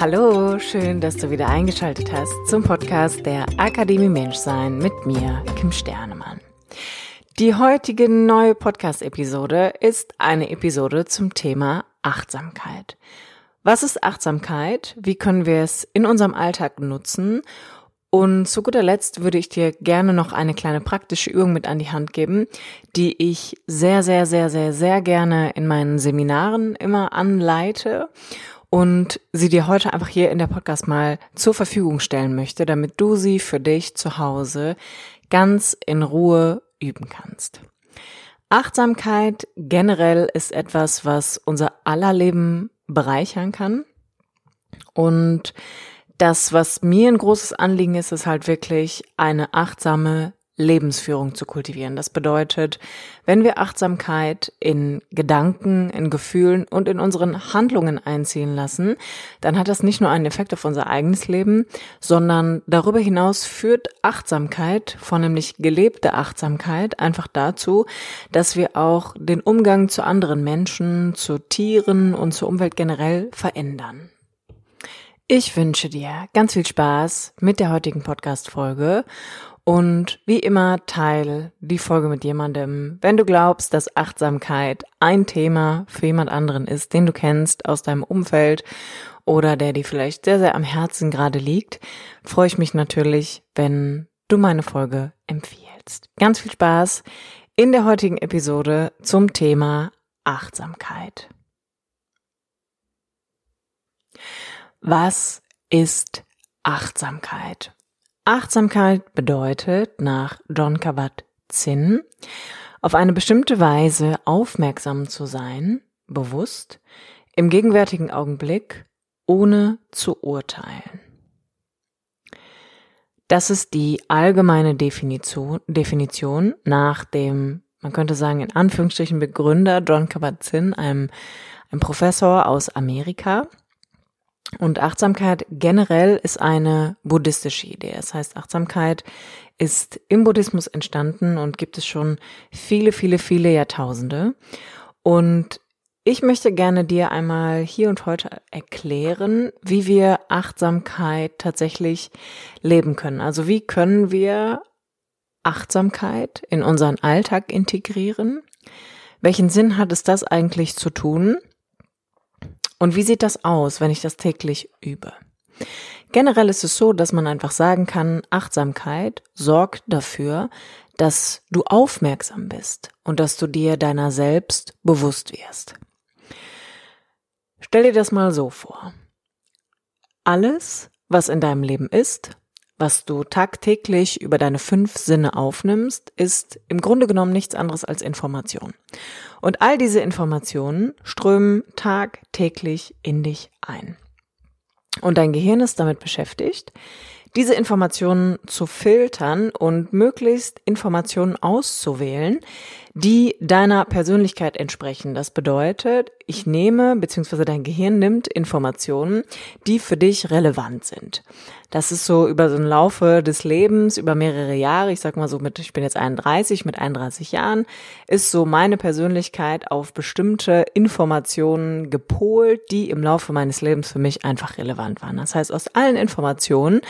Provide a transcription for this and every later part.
Hallo, schön, dass du wieder eingeschaltet hast zum Podcast der Akademie Menschsein mit mir, Kim Sternemann. Die heutige neue Podcast-Episode ist eine Episode zum Thema Achtsamkeit. Was ist Achtsamkeit? Wie können wir es in unserem Alltag nutzen? Und zu guter Letzt würde ich dir gerne noch eine kleine praktische Übung mit an die Hand geben, die ich sehr, sehr, sehr, sehr, sehr gerne in meinen Seminaren immer anleite und sie dir heute einfach hier in der Podcast mal zur Verfügung stellen möchte, damit du sie für dich zu Hause ganz in Ruhe üben kannst. Achtsamkeit generell ist etwas, was unser aller Leben bereichern kann. Und das, was mir ein großes Anliegen ist, ist halt wirklich eine achtsame Lebensführung zu kultivieren. Das bedeutet, wenn wir Achtsamkeit in Gedanken, in Gefühlen und in unseren Handlungen einziehen lassen, dann hat das nicht nur einen Effekt auf unser eigenes Leben, sondern darüber hinaus führt Achtsamkeit, vornehmlich gelebte Achtsamkeit, einfach dazu, dass wir auch den Umgang zu anderen Menschen, zu Tieren und zur Umwelt generell verändern. Ich wünsche dir ganz viel Spaß mit der heutigen Podcast-Folge und wie immer teile die Folge mit jemandem, wenn du glaubst, dass Achtsamkeit ein Thema für jemand anderen ist, den du kennst aus deinem Umfeld oder der dir vielleicht sehr, sehr am Herzen gerade liegt, freue ich mich natürlich, wenn du meine Folge empfiehlst. Ganz viel Spaß in der heutigen Episode zum Thema Achtsamkeit. Was ist Achtsamkeit? Achtsamkeit bedeutet nach John Kabat-Zinn auf eine bestimmte Weise aufmerksam zu sein, bewusst, im gegenwärtigen Augenblick, ohne zu urteilen. Das ist die allgemeine Definition, Definition nach dem, man könnte sagen, in Anführungsstrichen Begründer John Kabat-Zinn, einem, einem Professor aus Amerika, und Achtsamkeit generell ist eine buddhistische Idee. Das heißt, Achtsamkeit ist im Buddhismus entstanden und gibt es schon viele, viele, viele Jahrtausende. Und ich möchte gerne dir einmal hier und heute erklären, wie wir Achtsamkeit tatsächlich leben können. Also wie können wir Achtsamkeit in unseren Alltag integrieren? Welchen Sinn hat es das eigentlich zu tun? Und wie sieht das aus, wenn ich das täglich übe? Generell ist es so, dass man einfach sagen kann, Achtsamkeit sorgt dafür, dass du aufmerksam bist und dass du dir deiner selbst bewusst wirst. Stell dir das mal so vor. Alles, was in deinem Leben ist, was du tagtäglich über deine fünf Sinne aufnimmst, ist im Grunde genommen nichts anderes als Information. Und all diese Informationen strömen tagtäglich in dich ein. Und dein Gehirn ist damit beschäftigt, diese Informationen zu filtern und möglichst Informationen auszuwählen, die deiner Persönlichkeit entsprechen. Das bedeutet, ich nehme, beziehungsweise dein Gehirn nimmt Informationen, die für dich relevant sind. Das ist so über so einen Laufe des Lebens, über mehrere Jahre, ich sag mal so mit, ich bin jetzt 31, mit 31 Jahren, ist so meine Persönlichkeit auf bestimmte Informationen gepolt, die im Laufe meines Lebens für mich einfach relevant waren. Das heißt, aus allen Informationen,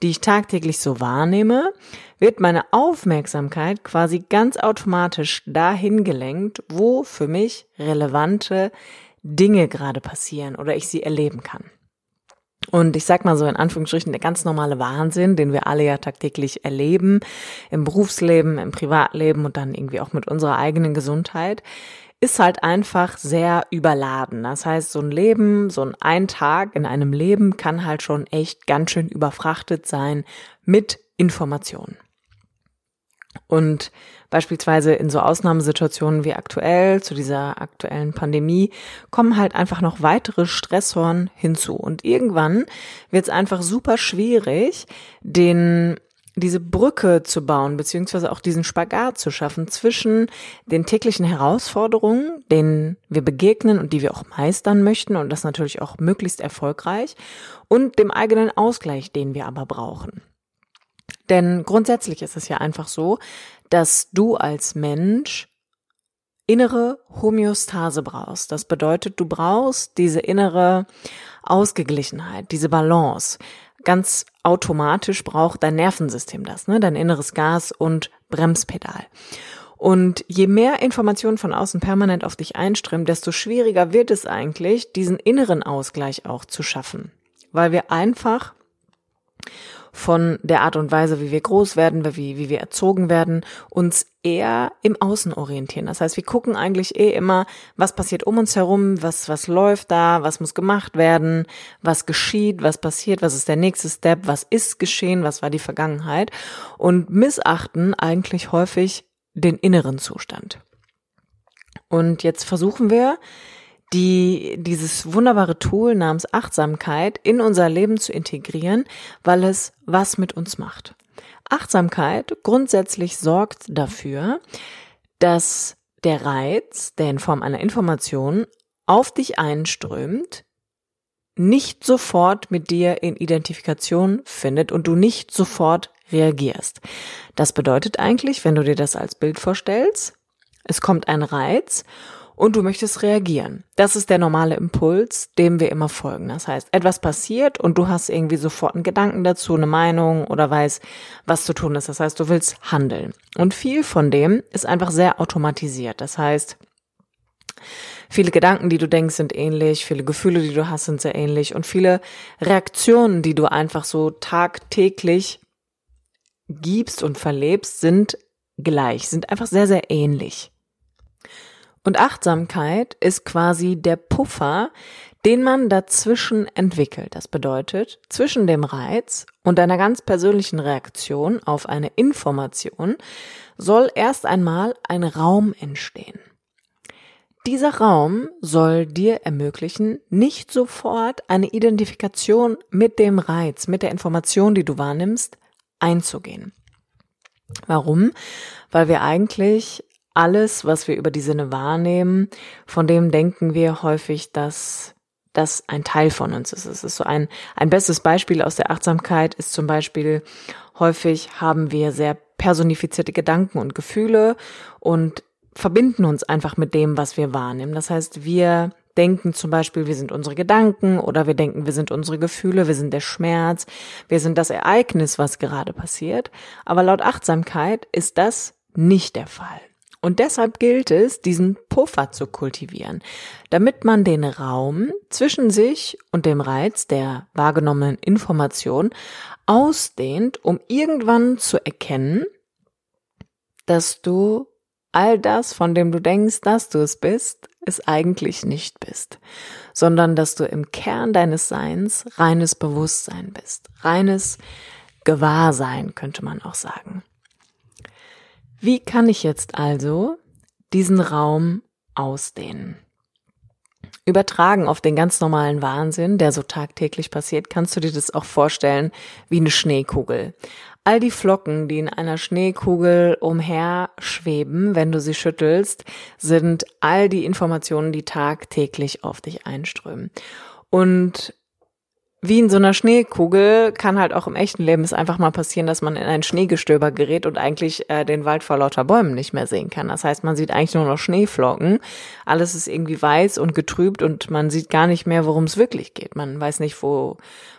die ich tagtäglich so wahrnehme, wird meine Aufmerksamkeit quasi ganz automatisch dahin gelenkt, wo für mich relevante Dinge gerade passieren oder ich sie erleben kann. Und ich sag mal so in Anführungsstrichen der ganz normale Wahnsinn, den wir alle ja tagtäglich erleben, im Berufsleben, im Privatleben und dann irgendwie auch mit unserer eigenen Gesundheit, ist halt einfach sehr überladen. Das heißt, so ein Leben, so ein ein Tag in einem Leben kann halt schon echt ganz schön überfrachtet sein mit Informationen. Und beispielsweise in so Ausnahmesituationen wie aktuell, zu dieser aktuellen Pandemie, kommen halt einfach noch weitere Stressoren hinzu. Und irgendwann wird es einfach super schwierig, den diese Brücke zu bauen, beziehungsweise auch diesen Spagat zu schaffen zwischen den täglichen Herausforderungen, denen wir begegnen und die wir auch meistern möchten und das natürlich auch möglichst erfolgreich und dem eigenen Ausgleich, den wir aber brauchen. Denn grundsätzlich ist es ja einfach so, dass du als Mensch innere Homöostase brauchst. Das bedeutet, du brauchst diese innere Ausgeglichenheit, diese Balance. Ganz automatisch braucht dein Nervensystem das, ne? dein inneres Gas- und Bremspedal. Und je mehr Informationen von außen permanent auf dich einströmen, desto schwieriger wird es eigentlich, diesen inneren Ausgleich auch zu schaffen. Weil wir einfach von der Art und Weise, wie wir groß werden, wie, wie wir erzogen werden, uns eher im Außen orientieren. Das heißt, wir gucken eigentlich eh immer, was passiert um uns herum, was, was läuft da, was muss gemacht werden, was geschieht, was passiert, was ist der nächste Step, was ist geschehen, was war die Vergangenheit und missachten eigentlich häufig den inneren Zustand. Und jetzt versuchen wir, die, dieses wunderbare Tool namens Achtsamkeit in unser Leben zu integrieren, weil es was mit uns macht. Achtsamkeit grundsätzlich sorgt dafür, dass der Reiz, der in Form einer Information auf dich einströmt, nicht sofort mit dir in Identifikation findet und du nicht sofort reagierst. Das bedeutet eigentlich, wenn du dir das als Bild vorstellst, es kommt ein Reiz und du möchtest reagieren. Das ist der normale Impuls, dem wir immer folgen. Das heißt, etwas passiert und du hast irgendwie sofort einen Gedanken dazu, eine Meinung oder weißt, was zu tun ist. Das heißt, du willst handeln. Und viel von dem ist einfach sehr automatisiert. Das heißt, Viele Gedanken, die du denkst, sind ähnlich, viele Gefühle, die du hast, sind sehr ähnlich und viele Reaktionen, die du einfach so tagtäglich gibst und verlebst, sind gleich, sind einfach sehr, sehr ähnlich. Und Achtsamkeit ist quasi der Puffer, den man dazwischen entwickelt. Das bedeutet, zwischen dem Reiz und einer ganz persönlichen Reaktion auf eine Information soll erst einmal ein Raum entstehen. Dieser Raum soll dir ermöglichen, nicht sofort eine Identifikation mit dem Reiz, mit der Information, die du wahrnimmst, einzugehen. Warum? Weil wir eigentlich alles, was wir über die Sinne wahrnehmen, von dem denken wir häufig, dass das ein Teil von uns ist. Es ist so ein, ein bestes Beispiel aus der Achtsamkeit ist zum Beispiel, häufig haben wir sehr personifizierte Gedanken und Gefühle und verbinden uns einfach mit dem, was wir wahrnehmen. Das heißt, wir denken zum Beispiel, wir sind unsere Gedanken oder wir denken, wir sind unsere Gefühle, wir sind der Schmerz, wir sind das Ereignis, was gerade passiert. Aber laut Achtsamkeit ist das nicht der Fall. Und deshalb gilt es, diesen Puffer zu kultivieren, damit man den Raum zwischen sich und dem Reiz der wahrgenommenen Information ausdehnt, um irgendwann zu erkennen, dass du all das, von dem du denkst, dass du es bist, es eigentlich nicht bist, sondern dass du im Kern deines Seins reines Bewusstsein bist, reines Gewahrsein, könnte man auch sagen. Wie kann ich jetzt also diesen Raum ausdehnen? Übertragen auf den ganz normalen Wahnsinn, der so tagtäglich passiert, kannst du dir das auch vorstellen wie eine Schneekugel. All die Flocken, die in einer Schneekugel umher schweben, wenn du sie schüttelst, sind all die Informationen, die tagtäglich auf dich einströmen. Und wie in so einer Schneekugel kann halt auch im echten Leben es einfach mal passieren, dass man in ein Schneegestöber gerät und eigentlich äh, den Wald vor lauter Bäumen nicht mehr sehen kann. Das heißt, man sieht eigentlich nur noch Schneeflocken. Alles ist irgendwie weiß und getrübt und man sieht gar nicht mehr, worum es wirklich geht. Man weiß nicht, wo,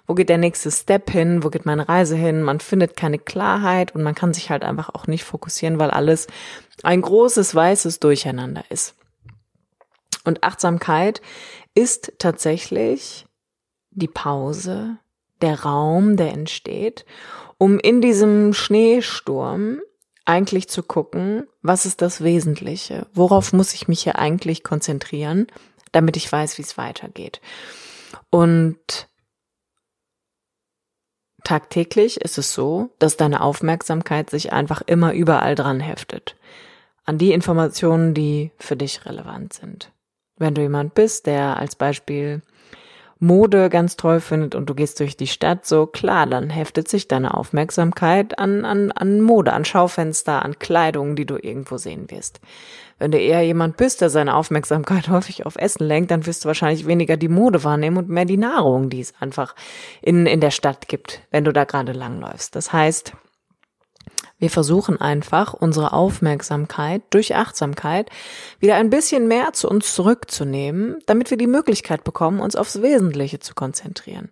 wo geht der nächste Step hin, wo geht meine Reise hin. Man findet keine Klarheit und man kann sich halt einfach auch nicht fokussieren, weil alles ein großes weißes Durcheinander ist. Und Achtsamkeit ist tatsächlich die Pause, der Raum, der entsteht, um in diesem Schneesturm eigentlich zu gucken, was ist das Wesentliche? Worauf muss ich mich hier eigentlich konzentrieren, damit ich weiß, wie es weitergeht? Und tagtäglich ist es so, dass deine Aufmerksamkeit sich einfach immer überall dran heftet. An die Informationen, die für dich relevant sind. Wenn du jemand bist, der als Beispiel Mode ganz toll findet und du gehst durch die Stadt, so klar, dann heftet sich deine Aufmerksamkeit an, an, an Mode, an Schaufenster, an Kleidung, die du irgendwo sehen wirst. Wenn du eher jemand bist, der seine Aufmerksamkeit häufig auf Essen lenkt, dann wirst du wahrscheinlich weniger die Mode wahrnehmen und mehr die Nahrung, die es einfach in, in der Stadt gibt, wenn du da gerade langläufst. Das heißt, wir versuchen einfach, unsere Aufmerksamkeit durch Achtsamkeit wieder ein bisschen mehr zu uns zurückzunehmen, damit wir die Möglichkeit bekommen, uns aufs Wesentliche zu konzentrieren.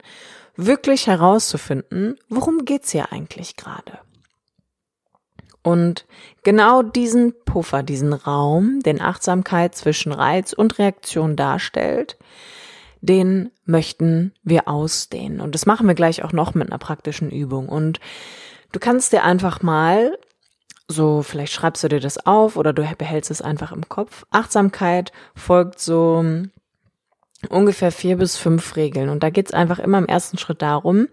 Wirklich herauszufinden, worum geht's hier eigentlich gerade? Und genau diesen Puffer, diesen Raum, den Achtsamkeit zwischen Reiz und Reaktion darstellt, den möchten wir ausdehnen. Und das machen wir gleich auch noch mit einer praktischen Übung. Und Du kannst dir einfach mal, so vielleicht schreibst du dir das auf oder du behältst es einfach im Kopf. Achtsamkeit folgt so ungefähr vier bis fünf Regeln. Und da geht es einfach immer im ersten Schritt darum,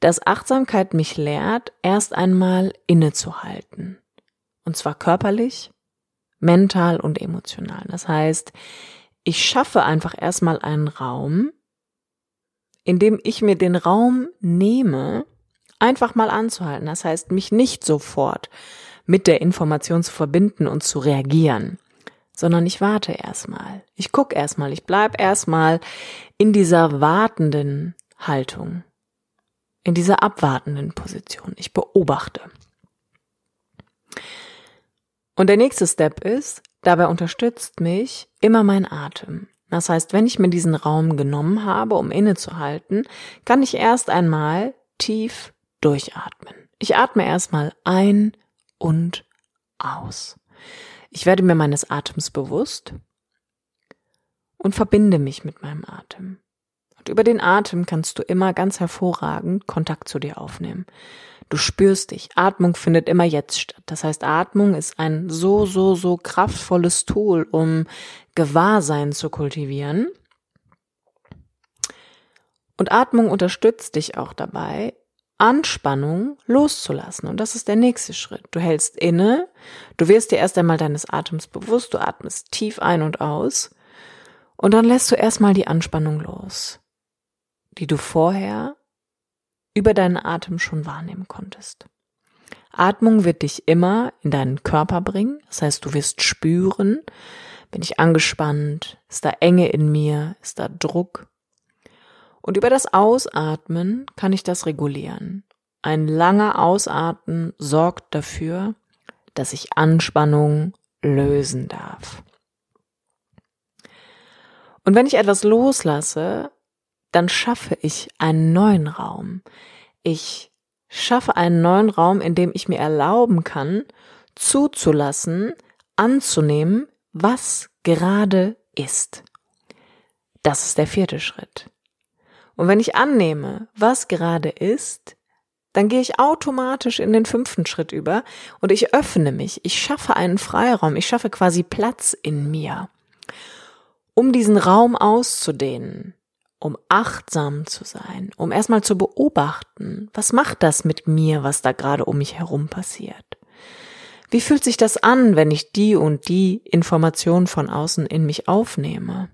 dass Achtsamkeit mich lehrt, erst einmal innezuhalten. Und zwar körperlich, mental und emotional. Das heißt, ich schaffe einfach erstmal einen Raum, in dem ich mir den Raum nehme, einfach mal anzuhalten. Das heißt, mich nicht sofort mit der Information zu verbinden und zu reagieren, sondern ich warte erstmal. Ich guck erstmal, ich bleib erstmal in dieser wartenden Haltung, in dieser abwartenden Position. Ich beobachte. Und der nächste Step ist, dabei unterstützt mich immer mein Atem. Das heißt, wenn ich mir diesen Raum genommen habe, um innezuhalten, kann ich erst einmal tief durchatmen. Ich atme erstmal ein und aus. Ich werde mir meines Atems bewusst und verbinde mich mit meinem Atem. Und über den Atem kannst du immer ganz hervorragend Kontakt zu dir aufnehmen. Du spürst dich. Atmung findet immer jetzt statt. Das heißt, Atmung ist ein so, so, so kraftvolles Tool, um Gewahrsein zu kultivieren. Und Atmung unterstützt dich auch dabei, Anspannung loszulassen. Und das ist der nächste Schritt. Du hältst inne, du wirst dir erst einmal deines Atems bewusst, du atmest tief ein und aus und dann lässt du erstmal die Anspannung los, die du vorher über deinen Atem schon wahrnehmen konntest. Atmung wird dich immer in deinen Körper bringen, das heißt, du wirst spüren, bin ich angespannt, ist da Enge in mir, ist da Druck, und über das Ausatmen kann ich das regulieren. Ein langer Ausatmen sorgt dafür, dass ich Anspannung lösen darf. Und wenn ich etwas loslasse, dann schaffe ich einen neuen Raum. Ich schaffe einen neuen Raum, in dem ich mir erlauben kann, zuzulassen, anzunehmen, was gerade ist. Das ist der vierte Schritt. Und wenn ich annehme, was gerade ist, dann gehe ich automatisch in den fünften Schritt über und ich öffne mich, ich schaffe einen Freiraum, ich schaffe quasi Platz in mir, um diesen Raum auszudehnen, um achtsam zu sein, um erstmal zu beobachten, was macht das mit mir, was da gerade um mich herum passiert. Wie fühlt sich das an, wenn ich die und die Information von außen in mich aufnehme?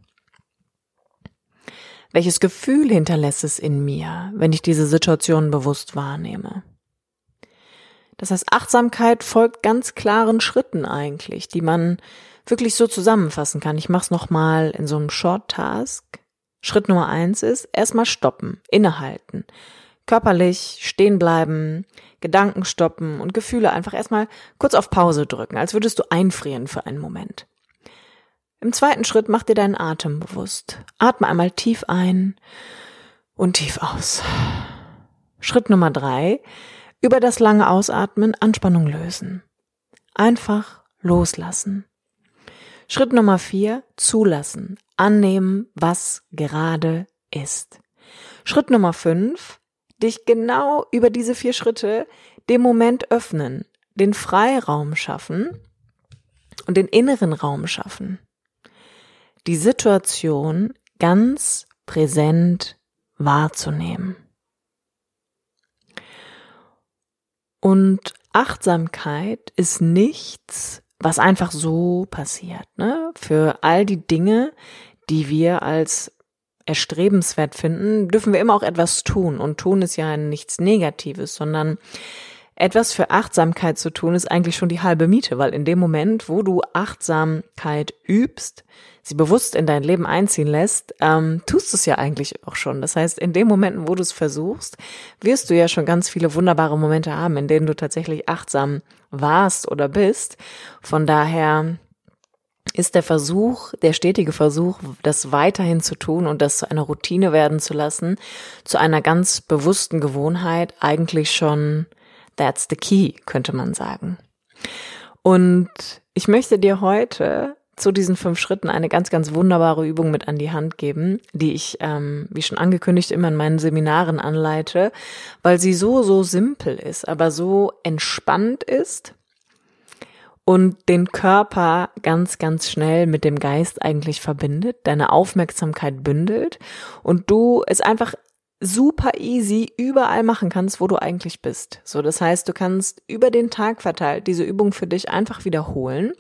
Welches Gefühl hinterlässt es in mir, wenn ich diese Situation bewusst wahrnehme? Das heißt, Achtsamkeit folgt ganz klaren Schritten eigentlich, die man wirklich so zusammenfassen kann. Ich mache es nochmal in so einem Short Task. Schritt Nummer eins ist erstmal stoppen, innehalten, körperlich stehen bleiben, Gedanken stoppen und Gefühle einfach erstmal kurz auf Pause drücken, als würdest du einfrieren für einen Moment. Im zweiten Schritt mach dir deinen Atem bewusst. Atme einmal tief ein und tief aus. Schritt Nummer drei. Über das lange Ausatmen Anspannung lösen. Einfach loslassen. Schritt Nummer vier. Zulassen. Annehmen, was gerade ist. Schritt Nummer fünf. Dich genau über diese vier Schritte dem Moment öffnen, den Freiraum schaffen und den inneren Raum schaffen die Situation ganz präsent wahrzunehmen. Und Achtsamkeit ist nichts, was einfach so passiert. Ne? Für all die Dinge, die wir als erstrebenswert finden, dürfen wir immer auch etwas tun. Und tun ist ja nichts Negatives, sondern etwas für Achtsamkeit zu tun, ist eigentlich schon die halbe Miete, weil in dem Moment, wo du Achtsamkeit übst, sie bewusst in dein Leben einziehen lässt, ähm, tust du es ja eigentlich auch schon. Das heißt, in den Momenten, wo du es versuchst, wirst du ja schon ganz viele wunderbare Momente haben, in denen du tatsächlich achtsam warst oder bist. Von daher ist der Versuch, der stetige Versuch, das weiterhin zu tun und das zu einer Routine werden zu lassen, zu einer ganz bewussten Gewohnheit eigentlich schon That's the key, könnte man sagen. Und ich möchte dir heute zu diesen fünf Schritten eine ganz, ganz wunderbare Übung mit an die Hand geben, die ich, ähm, wie schon angekündigt, immer in meinen Seminaren anleite, weil sie so, so simpel ist, aber so entspannt ist und den Körper ganz, ganz schnell mit dem Geist eigentlich verbindet, deine Aufmerksamkeit bündelt und du es einfach super easy überall machen kannst, wo du eigentlich bist. So, das heißt, du kannst über den Tag verteilt diese Übung für dich einfach wiederholen.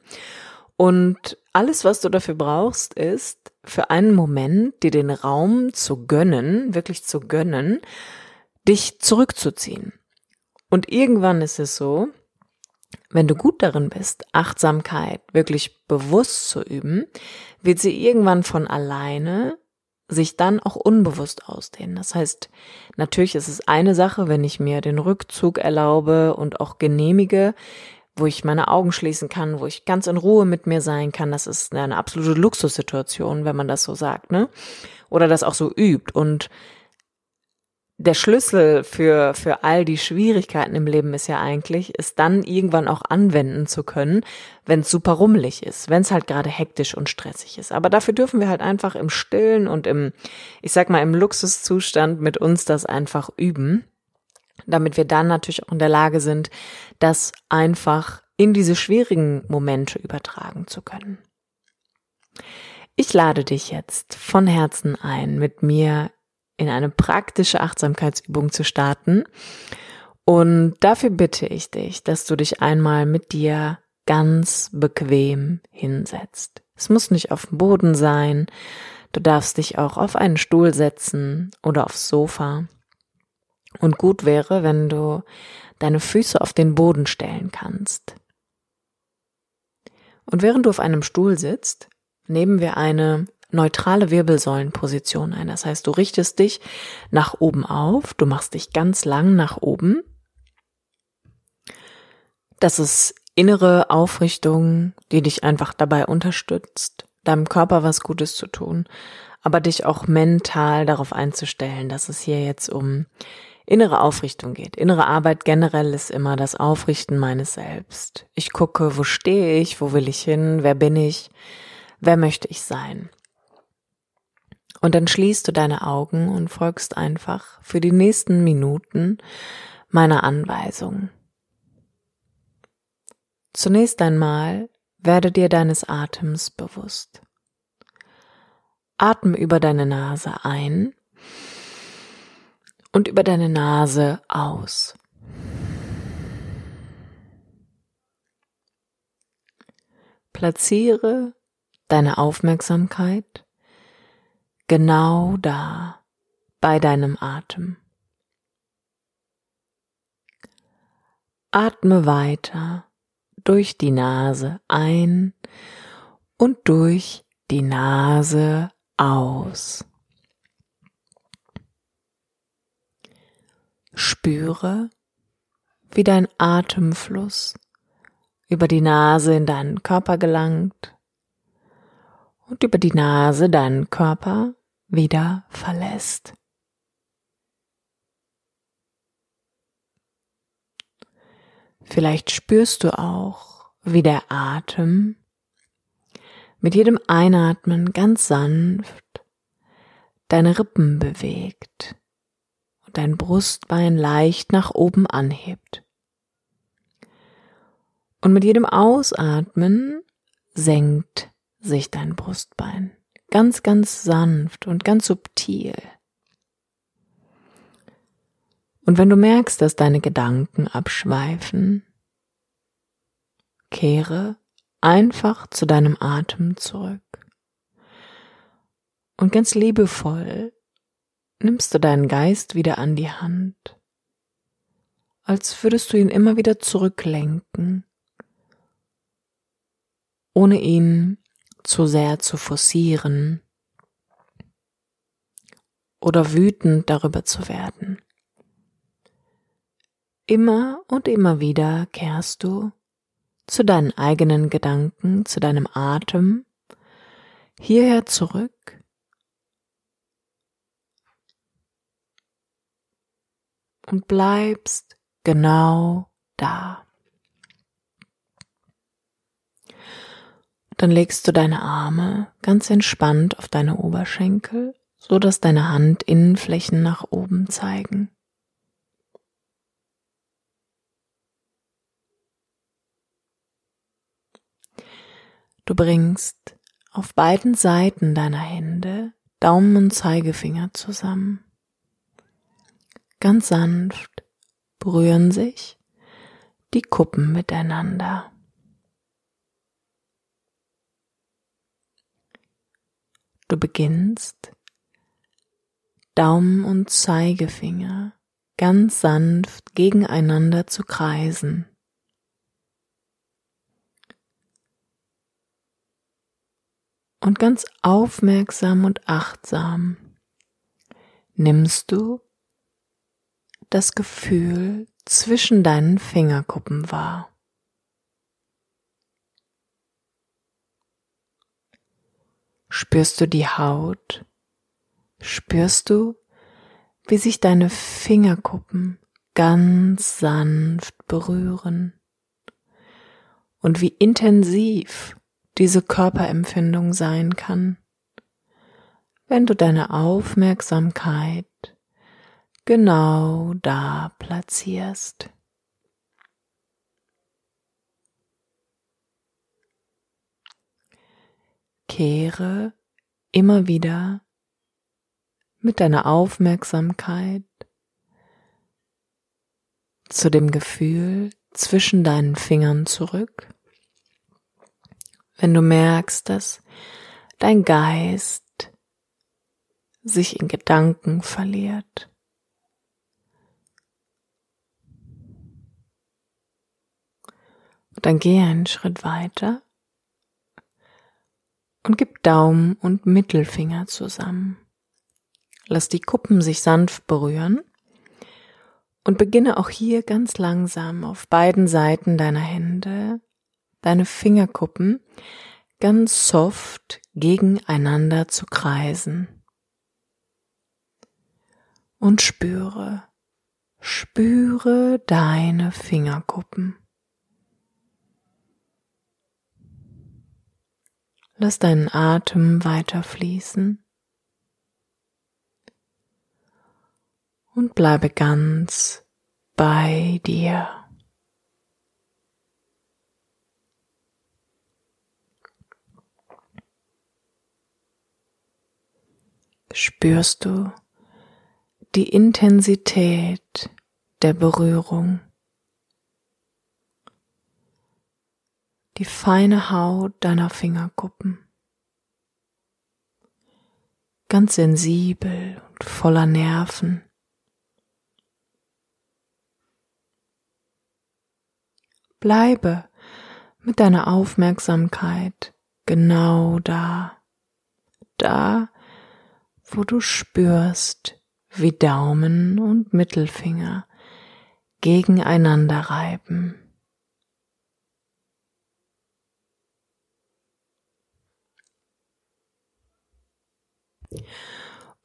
Und alles, was du dafür brauchst, ist für einen Moment dir den Raum zu gönnen, wirklich zu gönnen, dich zurückzuziehen. Und irgendwann ist es so, wenn du gut darin bist, Achtsamkeit wirklich bewusst zu üben, wird sie irgendwann von alleine sich dann auch unbewusst ausdehnen. Das heißt, natürlich ist es eine Sache, wenn ich mir den Rückzug erlaube und auch genehmige, wo ich meine Augen schließen kann, wo ich ganz in Ruhe mit mir sein kann. Das ist eine absolute Luxussituation, wenn man das so sagt, ne? Oder das auch so übt. Und der Schlüssel für, für all die Schwierigkeiten im Leben ist ja eigentlich, es dann irgendwann auch anwenden zu können, wenn es super rummelig ist, wenn es halt gerade hektisch und stressig ist. Aber dafür dürfen wir halt einfach im Stillen und im, ich sag mal, im Luxuszustand mit uns das einfach üben, damit wir dann natürlich auch in der Lage sind, das einfach in diese schwierigen Momente übertragen zu können. Ich lade dich jetzt von Herzen ein, mit mir in eine praktische Achtsamkeitsübung zu starten. Und dafür bitte ich dich, dass du dich einmal mit dir ganz bequem hinsetzt. Es muss nicht auf dem Boden sein. Du darfst dich auch auf einen Stuhl setzen oder aufs Sofa. Und gut wäre, wenn du deine Füße auf den Boden stellen kannst. Und während du auf einem Stuhl sitzt, nehmen wir eine neutrale Wirbelsäulenposition ein. Das heißt, du richtest dich nach oben auf, du machst dich ganz lang nach oben. Das ist innere Aufrichtung, die dich einfach dabei unterstützt, deinem Körper was Gutes zu tun, aber dich auch mental darauf einzustellen, dass es hier jetzt um innere Aufrichtung geht. Innere Arbeit generell ist immer das Aufrichten meines Selbst. Ich gucke, wo stehe ich, wo will ich hin, wer bin ich, wer möchte ich sein. Und dann schließt du deine Augen und folgst einfach für die nächsten Minuten meiner Anweisung. Zunächst einmal werde dir deines Atems bewusst. Atme über deine Nase ein und über deine Nase aus. Platziere deine Aufmerksamkeit genau da bei deinem Atem. Atme weiter durch die Nase ein und durch die Nase aus. Spüre, wie dein Atemfluss über die Nase in deinen Körper gelangt und über die Nase deinen Körper wieder verlässt. Vielleicht spürst du auch, wie der Atem mit jedem Einatmen ganz sanft deine Rippen bewegt und dein Brustbein leicht nach oben anhebt. Und mit jedem Ausatmen senkt sich dein Brustbein. Ganz, ganz sanft und ganz subtil. Und wenn du merkst, dass deine Gedanken abschweifen, kehre einfach zu deinem Atem zurück. Und ganz liebevoll nimmst du deinen Geist wieder an die Hand, als würdest du ihn immer wieder zurücklenken, ohne ihn zu sehr zu forcieren oder wütend darüber zu werden. Immer und immer wieder kehrst du zu deinen eigenen Gedanken, zu deinem Atem, hierher zurück und bleibst genau da. Dann legst du deine Arme ganz entspannt auf deine Oberschenkel, so dass deine Handinnenflächen nach oben zeigen. Du bringst auf beiden Seiten deiner Hände Daumen und Zeigefinger zusammen. Ganz sanft berühren sich die Kuppen miteinander. Du beginnst Daumen und Zeigefinger ganz sanft gegeneinander zu kreisen. Und ganz aufmerksam und achtsam nimmst du das Gefühl zwischen deinen Fingerkuppen wahr. Spürst du die Haut? Spürst du, wie sich deine Fingerkuppen ganz sanft berühren? Und wie intensiv diese Körperempfindung sein kann, wenn du deine Aufmerksamkeit genau da platzierst. Kehre immer wieder mit deiner Aufmerksamkeit zu dem Gefühl zwischen deinen Fingern zurück. Wenn du merkst, dass dein Geist sich in Gedanken verliert. Dann gehe einen Schritt weiter und gib Daumen und Mittelfinger zusammen. Lass die Kuppen sich sanft berühren und beginne auch hier ganz langsam auf beiden Seiten deiner Hände deine Fingerkuppen ganz soft gegeneinander zu kreisen. Und spüre, spüre deine Fingerkuppen. Lass deinen Atem weiter fließen und bleibe ganz bei dir. Spürst du die Intensität der Berührung? Die feine Haut deiner Fingerkuppen. Ganz sensibel und voller Nerven. Bleibe mit deiner Aufmerksamkeit genau da, da, wo du spürst, wie Daumen und Mittelfinger gegeneinander reiben.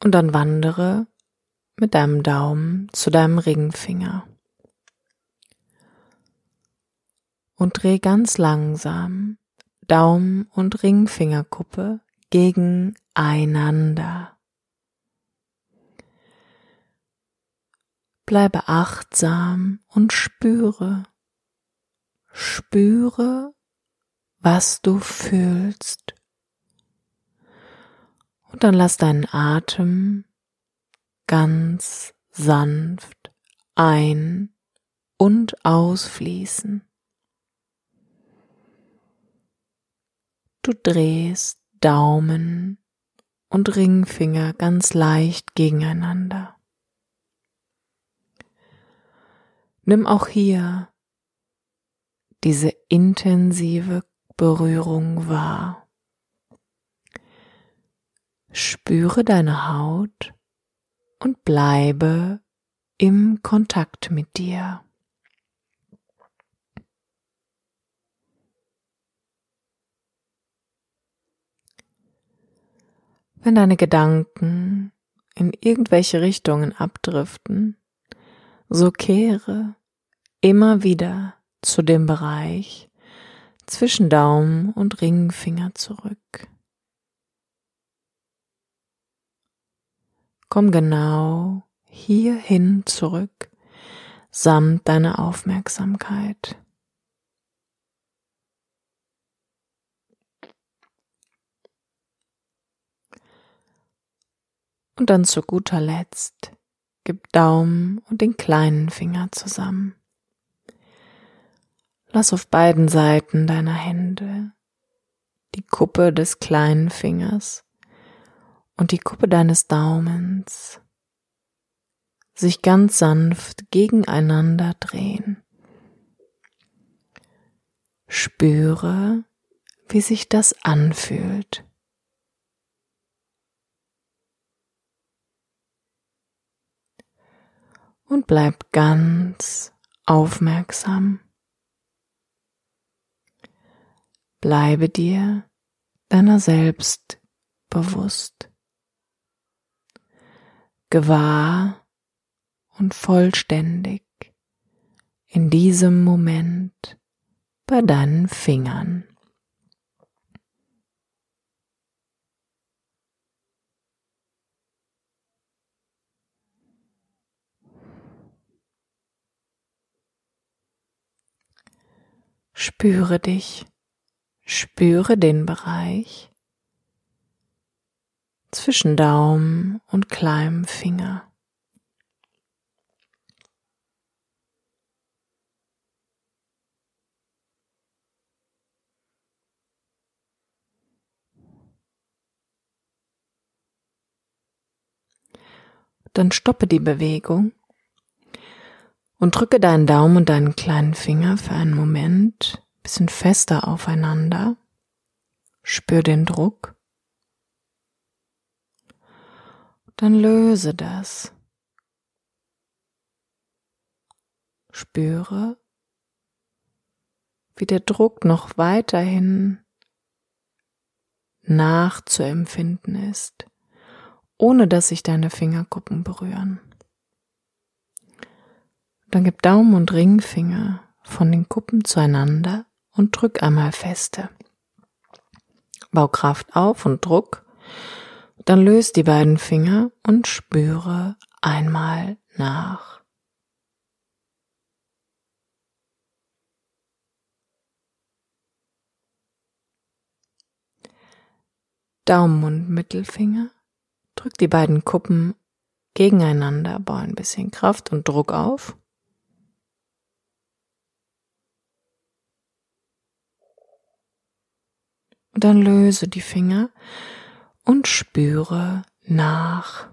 Und dann wandere mit deinem Daumen zu deinem Ringfinger. Und dreh ganz langsam Daumen und Ringfingerkuppe gegeneinander. Bleibe achtsam und spüre, spüre, was du fühlst. Und dann lass deinen Atem ganz sanft ein- und ausfließen. Du drehst Daumen und Ringfinger ganz leicht gegeneinander. Nimm auch hier diese intensive Berührung wahr. Spüre deine Haut und bleibe im Kontakt mit dir. Wenn deine Gedanken in irgendwelche Richtungen abdriften, so kehre immer wieder zu dem Bereich zwischen Daumen und Ringfinger zurück. Komm genau hierhin zurück, samt deiner Aufmerksamkeit. Und dann zu guter Letzt gib Daumen und den kleinen Finger zusammen. Lass auf beiden Seiten deiner Hände die Kuppe des kleinen Fingers und die Kuppe deines Daumens sich ganz sanft gegeneinander drehen. Spüre, wie sich das anfühlt. Und bleib ganz aufmerksam. Bleibe dir deiner selbst bewusst. Gewahr und vollständig in diesem Moment bei deinen Fingern. Spüre dich Spüre den Bereich zwischen Daumen und kleinem Finger. Dann stoppe die Bewegung und drücke deinen Daumen und deinen kleinen Finger für einen Moment bisschen fester aufeinander. Spür den Druck. Dann löse das. Spüre, wie der Druck noch weiterhin nachzuempfinden ist, ohne dass sich deine Fingerkuppen berühren. Dann gib Daumen und Ringfinger von den Kuppen zueinander und drück einmal feste. Bau Kraft auf und Druck. Dann löst die beiden Finger und spüre einmal nach. Daumen und Mittelfinger. Drück die beiden Kuppen gegeneinander, bau ein bisschen Kraft und Druck auf. Und dann löse die Finger und spüre nach.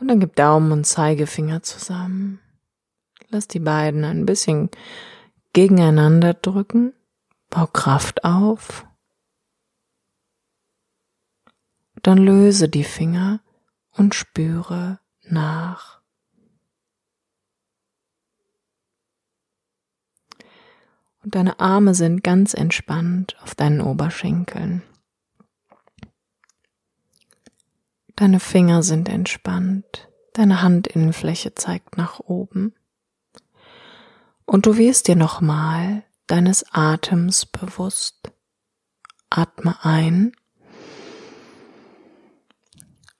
Und dann gib Daumen und Zeigefinger zusammen. Lass die beiden ein bisschen gegeneinander drücken. Bau Kraft auf. Dann löse die Finger und spüre nach. Und deine Arme sind ganz entspannt auf deinen Oberschenkeln. Deine Finger sind entspannt. Deine Handinnenfläche zeigt nach oben. Und du wirst dir nochmal deines Atems bewusst. Atme ein.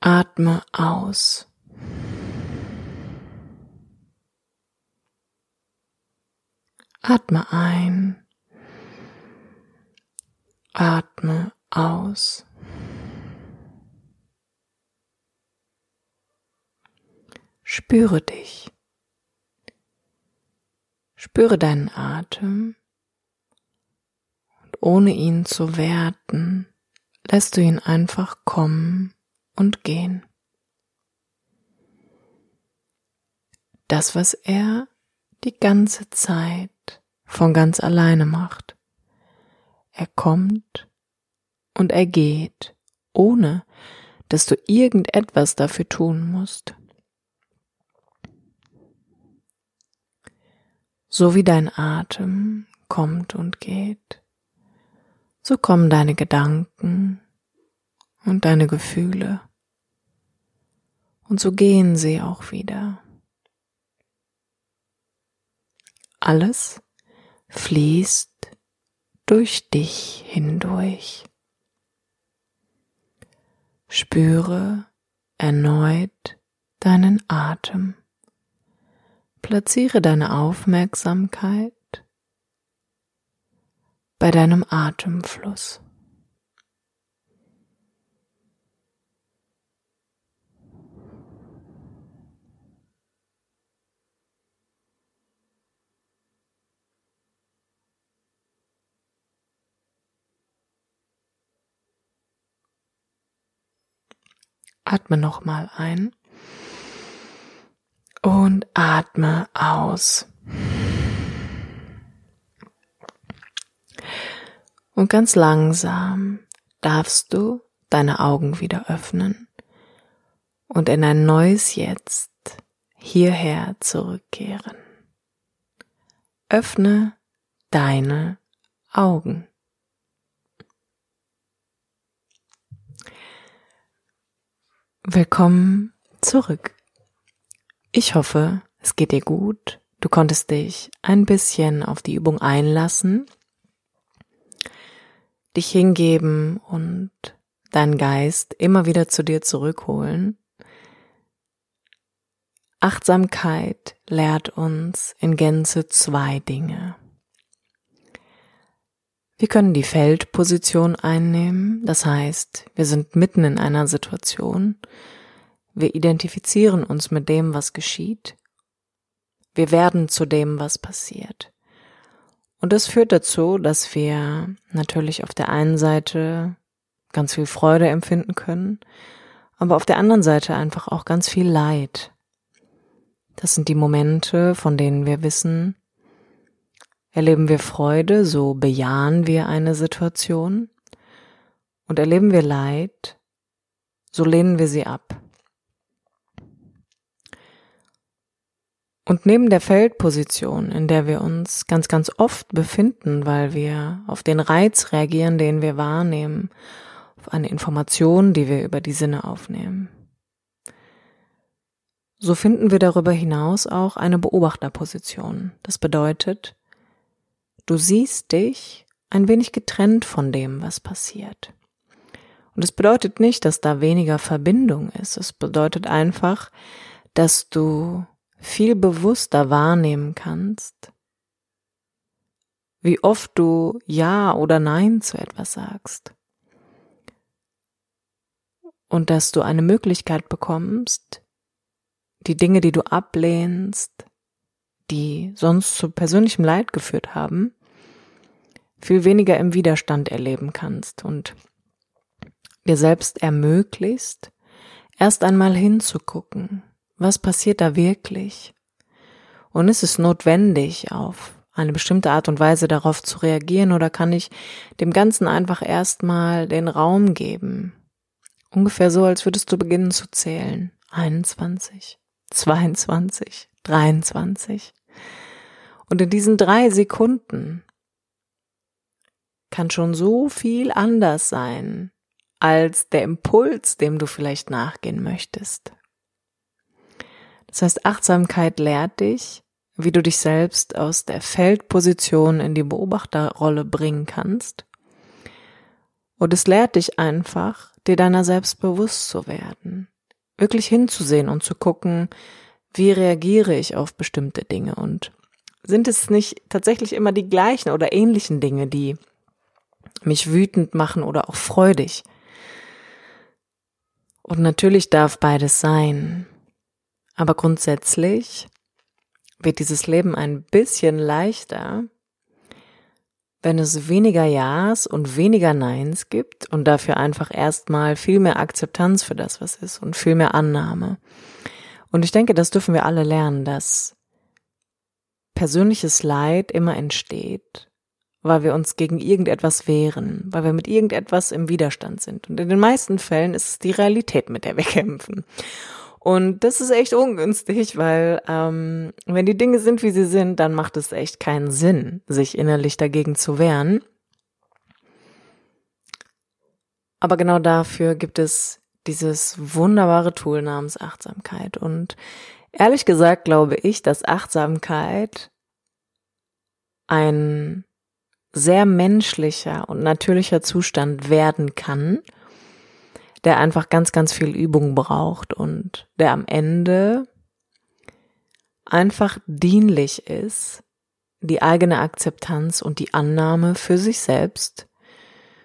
Atme aus. Atme ein. Atme aus. Spüre dich. Spüre deinen Atem und ohne ihn zu werten, lässt du ihn einfach kommen und gehen. Das, was er die ganze Zeit von ganz alleine macht. Er kommt und er geht, ohne dass du irgendetwas dafür tun musst. So wie dein Atem kommt und geht, so kommen deine Gedanken und deine Gefühle. Und so gehen sie auch wieder. Alles fließt durch dich hindurch. Spüre erneut deinen Atem. Platziere deine Aufmerksamkeit bei deinem Atemfluss. Atme nochmal ein und atme aus. Und ganz langsam darfst du deine Augen wieder öffnen und in ein neues Jetzt hierher zurückkehren. Öffne deine Augen. Willkommen zurück. Ich hoffe, es geht dir gut. Du konntest dich ein bisschen auf die Übung einlassen, dich hingeben und deinen Geist immer wieder zu dir zurückholen. Achtsamkeit lehrt uns in Gänze zwei Dinge. Wir können die Feldposition einnehmen, das heißt, wir sind mitten in einer Situation wir identifizieren uns mit dem, was geschieht. Wir werden zu dem, was passiert. Und das führt dazu, dass wir natürlich auf der einen Seite ganz viel Freude empfinden können, aber auf der anderen Seite einfach auch ganz viel Leid. Das sind die Momente, von denen wir wissen, erleben wir Freude, so bejahen wir eine Situation, und erleben wir Leid, so lehnen wir sie ab. Und neben der Feldposition, in der wir uns ganz, ganz oft befinden, weil wir auf den Reiz reagieren, den wir wahrnehmen, auf eine Information, die wir über die Sinne aufnehmen. So finden wir darüber hinaus auch eine Beobachterposition. Das bedeutet, du siehst dich ein wenig getrennt von dem, was passiert. Und es bedeutet nicht, dass da weniger Verbindung ist. Es bedeutet einfach, dass du viel bewusster wahrnehmen kannst, wie oft du Ja oder Nein zu etwas sagst. Und dass du eine Möglichkeit bekommst, die Dinge, die du ablehnst, die sonst zu persönlichem Leid geführt haben, viel weniger im Widerstand erleben kannst und dir selbst ermöglicht, erst einmal hinzugucken, was passiert da wirklich? Und ist es notwendig, auf eine bestimmte Art und Weise darauf zu reagieren oder kann ich dem Ganzen einfach erstmal den Raum geben? Ungefähr so, als würdest du beginnen zu zählen. 21, 22, 23. Und in diesen drei Sekunden kann schon so viel anders sein als der Impuls, dem du vielleicht nachgehen möchtest. Das heißt, Achtsamkeit lehrt dich, wie du dich selbst aus der Feldposition in die Beobachterrolle bringen kannst. Und es lehrt dich einfach, dir deiner selbst bewusst zu werden, wirklich hinzusehen und zu gucken, wie reagiere ich auf bestimmte Dinge und sind es nicht tatsächlich immer die gleichen oder ähnlichen Dinge, die mich wütend machen oder auch freudig. Und natürlich darf beides sein. Aber grundsätzlich wird dieses Leben ein bisschen leichter, wenn es weniger Ja's und weniger Neins gibt und dafür einfach erstmal viel mehr Akzeptanz für das, was ist und viel mehr Annahme. Und ich denke, das dürfen wir alle lernen, dass persönliches Leid immer entsteht, weil wir uns gegen irgendetwas wehren, weil wir mit irgendetwas im Widerstand sind. Und in den meisten Fällen ist es die Realität, mit der wir kämpfen. Und das ist echt ungünstig, weil ähm, wenn die Dinge sind, wie sie sind, dann macht es echt keinen Sinn, sich innerlich dagegen zu wehren. Aber genau dafür gibt es dieses wunderbare Tool namens Achtsamkeit. Und ehrlich gesagt glaube ich, dass Achtsamkeit ein sehr menschlicher und natürlicher Zustand werden kann der einfach ganz, ganz viel Übung braucht und der am Ende einfach dienlich ist, die eigene Akzeptanz und die Annahme für sich selbst,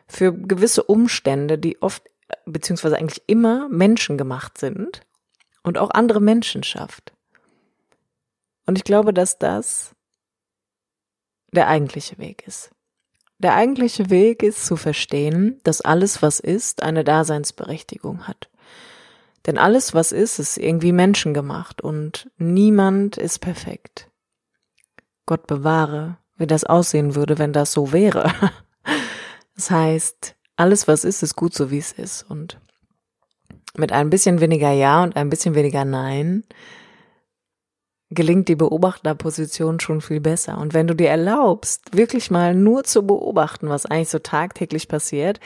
für gewisse Umstände, die oft beziehungsweise eigentlich immer menschengemacht sind und auch andere Menschen schafft. Und ich glaube, dass das der eigentliche Weg ist. Der eigentliche Weg ist zu verstehen, dass alles, was ist, eine Daseinsberechtigung hat. Denn alles, was ist, ist irgendwie menschengemacht und niemand ist perfekt. Gott bewahre, wie das aussehen würde, wenn das so wäre. Das heißt, alles, was ist, ist gut so, wie es ist. Und mit ein bisschen weniger Ja und ein bisschen weniger Nein gelingt die Beobachterposition schon viel besser. Und wenn du dir erlaubst, wirklich mal nur zu beobachten, was eigentlich so tagtäglich passiert,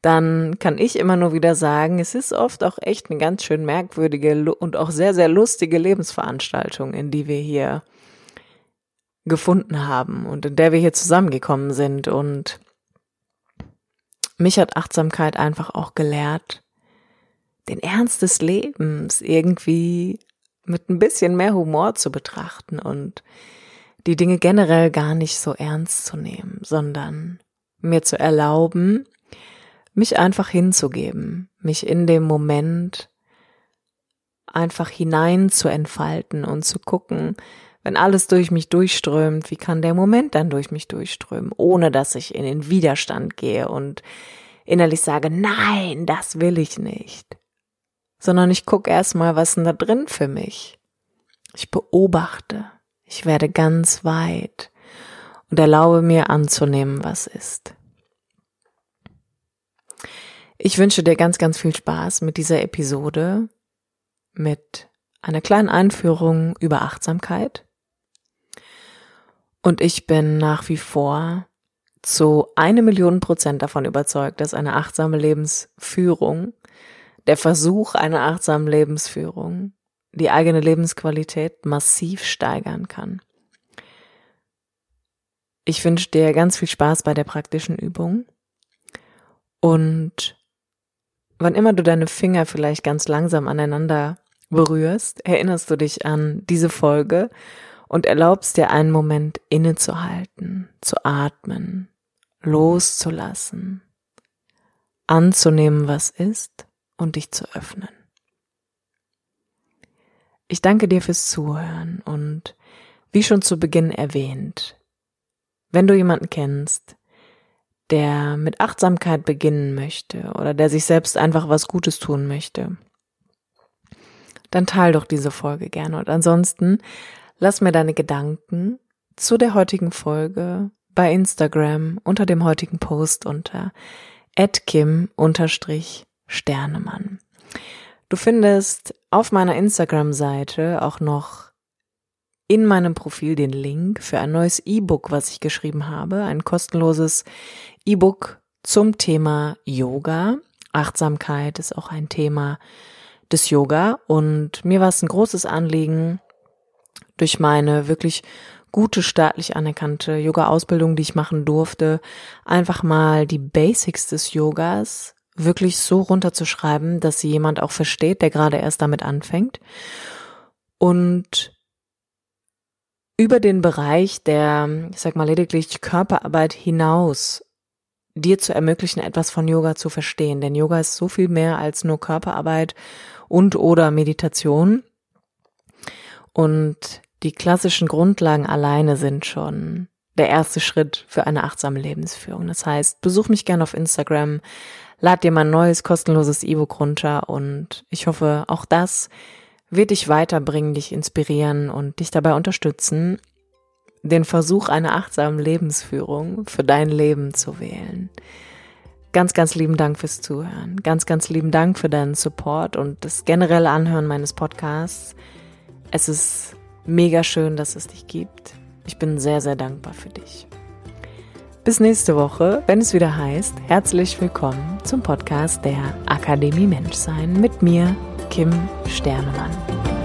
dann kann ich immer nur wieder sagen, es ist oft auch echt eine ganz schön merkwürdige und auch sehr, sehr lustige Lebensveranstaltung, in die wir hier gefunden haben und in der wir hier zusammengekommen sind. Und mich hat Achtsamkeit einfach auch gelehrt, den Ernst des Lebens irgendwie mit ein bisschen mehr Humor zu betrachten und die Dinge generell gar nicht so ernst zu nehmen, sondern mir zu erlauben, mich einfach hinzugeben, mich in dem Moment einfach hinein zu entfalten und zu gucken, wenn alles durch mich durchströmt, wie kann der Moment dann durch mich durchströmen, ohne dass ich in den Widerstand gehe und innerlich sage, nein, das will ich nicht sondern ich gucke erstmal, was denn da drin für mich. Ich beobachte, ich werde ganz weit und erlaube mir anzunehmen, was ist. Ich wünsche dir ganz, ganz viel Spaß mit dieser Episode, mit einer kleinen Einführung über Achtsamkeit. Und ich bin nach wie vor zu eine Million Prozent davon überzeugt, dass eine achtsame Lebensführung der Versuch einer achtsamen Lebensführung die eigene Lebensqualität massiv steigern kann. Ich wünsche dir ganz viel Spaß bei der praktischen Übung und wann immer du deine Finger vielleicht ganz langsam aneinander berührst, erinnerst du dich an diese Folge und erlaubst dir einen Moment innezuhalten, zu atmen, loszulassen, anzunehmen, was ist und dich zu öffnen. Ich danke dir fürs Zuhören und wie schon zu Beginn erwähnt, wenn du jemanden kennst, der mit Achtsamkeit beginnen möchte oder der sich selbst einfach was Gutes tun möchte, dann teil doch diese Folge gerne und ansonsten lass mir deine Gedanken zu der heutigen Folge bei Instagram unter dem heutigen Post unter atkim Sternemann. Du findest auf meiner Instagram-Seite auch noch in meinem Profil den Link für ein neues E-Book, was ich geschrieben habe, ein kostenloses E-Book zum Thema Yoga. Achtsamkeit ist auch ein Thema des Yoga und mir war es ein großes Anliegen, durch meine wirklich gute staatlich anerkannte Yoga-Ausbildung, die ich machen durfte, einfach mal die Basics des Yogas wirklich so runterzuschreiben, dass sie jemand auch versteht, der gerade erst damit anfängt. Und über den Bereich der, ich sag mal lediglich Körperarbeit hinaus dir zu ermöglichen, etwas von Yoga zu verstehen. Denn Yoga ist so viel mehr als nur Körperarbeit und oder Meditation. Und die klassischen Grundlagen alleine sind schon der erste Schritt für eine achtsame Lebensführung. Das heißt, besuch mich gerne auf Instagram, lad dir mein neues kostenloses E-Book runter und ich hoffe, auch das wird dich weiterbringen, dich inspirieren und dich dabei unterstützen, den Versuch einer achtsamen Lebensführung für dein Leben zu wählen. Ganz, ganz lieben Dank fürs Zuhören. Ganz, ganz lieben Dank für deinen Support und das generelle Anhören meines Podcasts. Es ist mega schön, dass es dich gibt. Ich bin sehr, sehr dankbar für dich. Bis nächste Woche, wenn es wieder heißt, herzlich willkommen zum Podcast der Akademie Menschsein mit mir, Kim Sternemann.